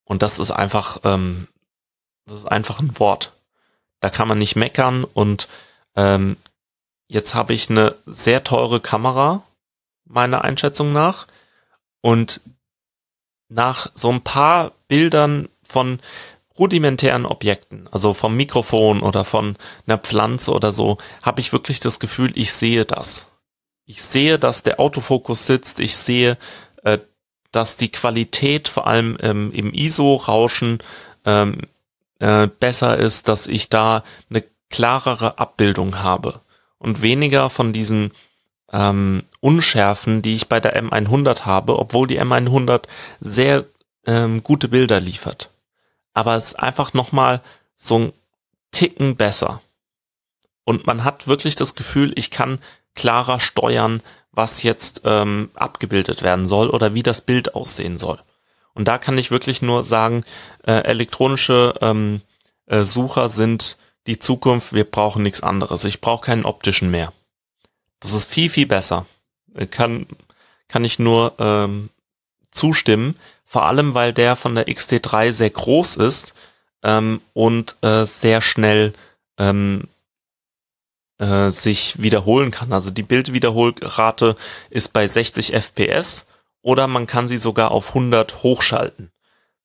Und das ist einfach, ähm, das ist einfach ein Wort. Da kann man nicht meckern und ähm, jetzt habe ich eine sehr teure Kamera, meiner Einschätzung nach. Und nach so ein paar Bildern von rudimentären Objekten, also vom Mikrofon oder von einer Pflanze oder so, habe ich wirklich das Gefühl, ich sehe das. Ich sehe, dass der Autofokus sitzt, ich sehe, äh, dass die Qualität vor allem ähm, im ISO-Rauschen ähm, äh, besser ist, dass ich da eine klarere Abbildung habe und weniger von diesen ähm, Unschärfen, die ich bei der M100 habe, obwohl die M100 sehr ähm, gute Bilder liefert. Aber es ist einfach nochmal so ein Ticken besser. Und man hat wirklich das Gefühl, ich kann klarer steuern, was jetzt ähm, abgebildet werden soll oder wie das Bild aussehen soll. Und da kann ich wirklich nur sagen, äh, elektronische ähm, äh, Sucher sind die Zukunft, wir brauchen nichts anderes. Ich brauche keinen optischen mehr. Das ist viel, viel besser. Kann, kann ich nur ähm, zustimmen. Vor allem, weil der von der XT3 sehr groß ist ähm, und äh, sehr schnell ähm, äh, sich wiederholen kann. Also die Bildwiederholrate ist bei 60 FPS oder man kann sie sogar auf 100 hochschalten,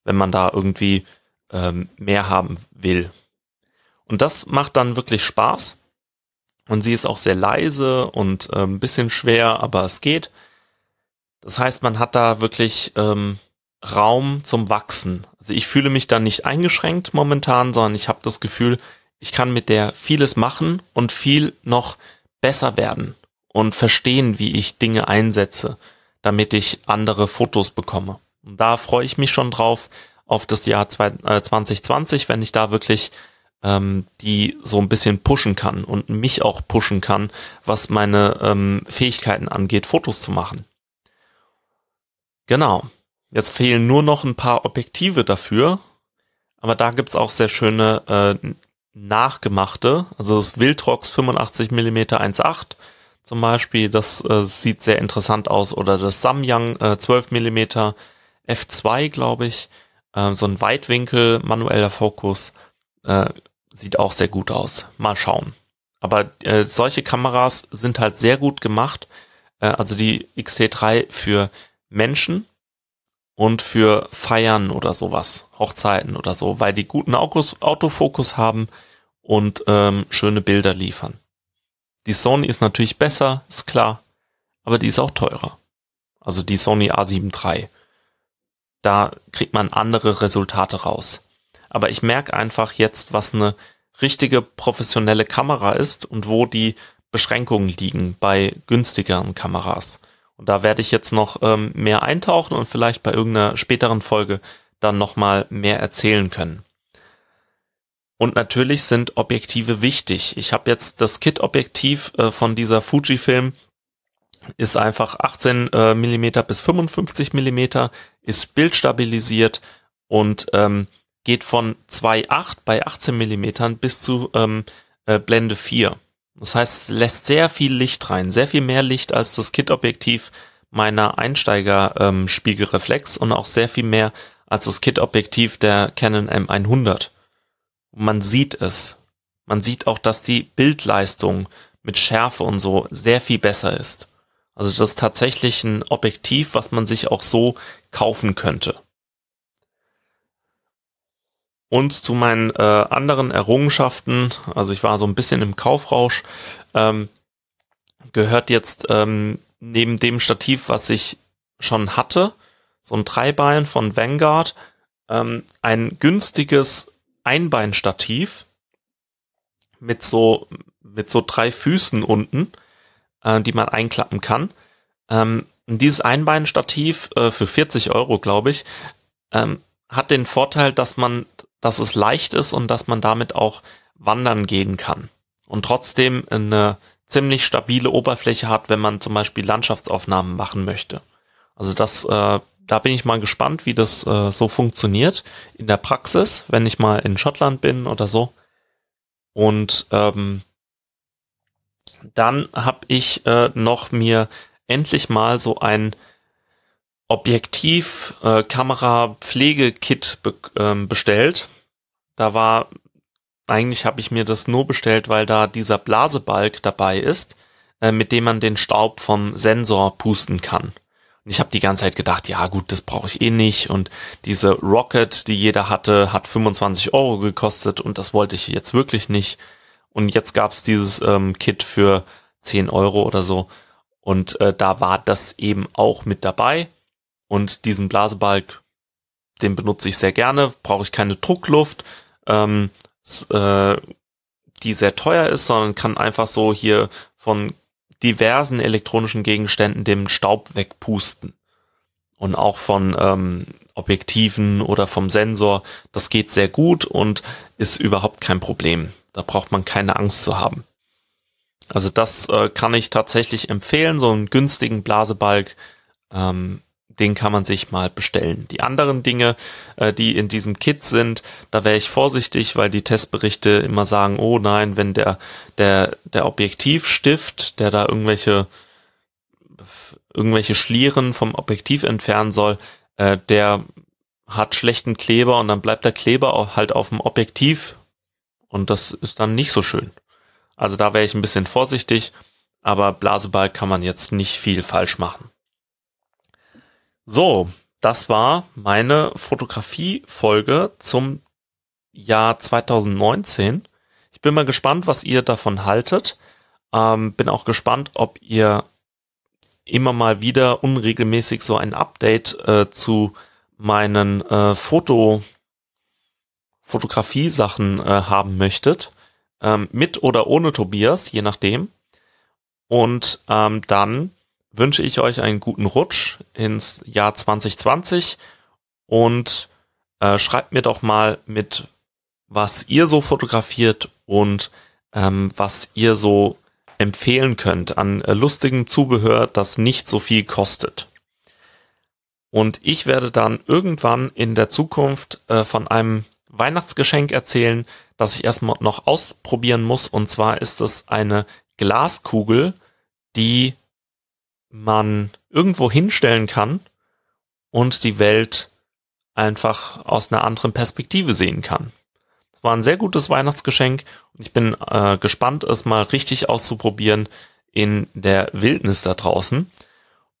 wenn man da irgendwie ähm, mehr haben will. Und das macht dann wirklich Spaß. Und sie ist auch sehr leise und äh, ein bisschen schwer, aber es geht. Das heißt, man hat da wirklich ähm, Raum zum Wachsen. Also ich fühle mich da nicht eingeschränkt momentan, sondern ich habe das Gefühl, ich kann mit der vieles machen und viel noch besser werden und verstehen, wie ich Dinge einsetze, damit ich andere Fotos bekomme. Und da freue ich mich schon drauf auf das Jahr 2020, äh, wenn ich da wirklich ähm, die so ein bisschen pushen kann und mich auch pushen kann, was meine ähm, Fähigkeiten angeht, Fotos zu machen. Genau. Jetzt fehlen nur noch ein paar Objektive dafür, aber da gibt's auch sehr schöne äh, nachgemachte, also das Wildrox 85 mm 1.8 zum Beispiel, das äh, sieht sehr interessant aus, oder das Samyang äh, 12 mm f2, glaube ich, äh, so ein Weitwinkel manueller Fokus, äh, sieht auch sehr gut aus. Mal schauen. Aber äh, solche Kameras sind halt sehr gut gemacht. Äh, also die XT3 für Menschen und für Feiern oder sowas, Hochzeiten oder so, weil die guten Autofokus haben und ähm, schöne Bilder liefern. Die Sony ist natürlich besser, ist klar, aber die ist auch teurer. Also die Sony A7 III. Da kriegt man andere Resultate raus. Aber ich merke einfach jetzt, was eine richtige professionelle Kamera ist und wo die Beschränkungen liegen bei günstigeren Kameras. Und da werde ich jetzt noch ähm, mehr eintauchen und vielleicht bei irgendeiner späteren Folge dann nochmal mehr erzählen können. Und natürlich sind Objektive wichtig. Ich habe jetzt das Kit-Objektiv äh, von dieser Fujifilm ist einfach 18 äh, mm bis 55 mm, ist bildstabilisiert und ähm, geht von 2,8 bei 18 mm bis zu ähm, äh, Blende 4. Das heißt, lässt sehr viel Licht rein, sehr viel mehr Licht als das Kit-Objektiv meiner Einsteiger-Spiegelreflex ähm, und auch sehr viel mehr als das Kit-Objektiv der Canon M100. Und man sieht es. Man sieht auch, dass die Bildleistung mit Schärfe und so sehr viel besser ist. Also das ist tatsächlich ein Objektiv, was man sich auch so kaufen könnte. Und zu meinen äh, anderen Errungenschaften, also ich war so ein bisschen im Kaufrausch, ähm, gehört jetzt ähm, neben dem Stativ, was ich schon hatte, so ein Dreibein von Vanguard, ähm, ein günstiges Einbeinstativ mit so mit so drei Füßen unten, äh, die man einklappen kann. Ähm, dieses Einbeinstativ äh, für 40 Euro, glaube ich, ähm, hat den Vorteil, dass man, dass es leicht ist und dass man damit auch wandern gehen kann und trotzdem eine ziemlich stabile Oberfläche hat, wenn man zum Beispiel Landschaftsaufnahmen machen möchte. Also das äh, da bin ich mal gespannt, wie das äh, so funktioniert in der Praxis, wenn ich mal in Schottland bin oder so. Und ähm, dann habe ich äh, noch mir endlich mal so ein Objektiv äh, Kamera Pflegekit be ähm, bestellt. Da war eigentlich habe ich mir das nur bestellt, weil da dieser Blasebalg dabei ist, äh, mit dem man den Staub vom Sensor pusten kann. Und ich habe die ganze Zeit gedacht, ja gut, das brauche ich eh nicht. Und diese Rocket, die jeder hatte, hat 25 Euro gekostet und das wollte ich jetzt wirklich nicht. Und jetzt gab es dieses ähm, Kit für 10 Euro oder so. Und äh, da war das eben auch mit dabei. Und diesen Blasebalg, den benutze ich sehr gerne, brauche ich keine Druckluft, ähm, äh, die sehr teuer ist, sondern kann einfach so hier von diversen elektronischen Gegenständen dem Staub wegpusten. Und auch von ähm, Objektiven oder vom Sensor. Das geht sehr gut und ist überhaupt kein Problem. Da braucht man keine Angst zu haben. Also das äh, kann ich tatsächlich empfehlen, so einen günstigen Blasebalg. Ähm, den kann man sich mal bestellen. Die anderen Dinge, äh, die in diesem Kit sind, da wäre ich vorsichtig, weil die Testberichte immer sagen, oh nein, wenn der, der, der Objektivstift, der da irgendwelche, irgendwelche Schlieren vom Objektiv entfernen soll, äh, der hat schlechten Kleber und dann bleibt der Kleber auch halt auf dem Objektiv und das ist dann nicht so schön. Also da wäre ich ein bisschen vorsichtig, aber Blaseball kann man jetzt nicht viel falsch machen. So, das war meine Fotografie-Folge zum Jahr 2019. Ich bin mal gespannt, was ihr davon haltet. Ähm, bin auch gespannt, ob ihr immer mal wieder unregelmäßig so ein Update äh, zu meinen äh, Foto Fotografie-Sachen äh, haben möchtet. Ähm, mit oder ohne Tobias, je nachdem. Und ähm, dann wünsche ich euch einen guten Rutsch ins Jahr 2020 und äh, schreibt mir doch mal mit, was ihr so fotografiert und ähm, was ihr so empfehlen könnt an äh, lustigem Zubehör, das nicht so viel kostet. Und ich werde dann irgendwann in der Zukunft äh, von einem Weihnachtsgeschenk erzählen, das ich erstmal noch ausprobieren muss. Und zwar ist es eine Glaskugel, die man irgendwo hinstellen kann und die Welt einfach aus einer anderen Perspektive sehen kann. Es war ein sehr gutes Weihnachtsgeschenk und ich bin äh, gespannt, es mal richtig auszuprobieren in der Wildnis da draußen.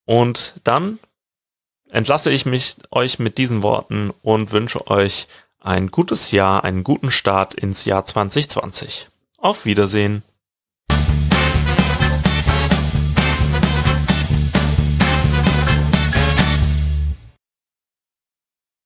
Und dann entlasse ich mich euch mit diesen Worten und wünsche euch ein gutes Jahr, einen guten Start ins Jahr 2020. Auf Wiedersehen.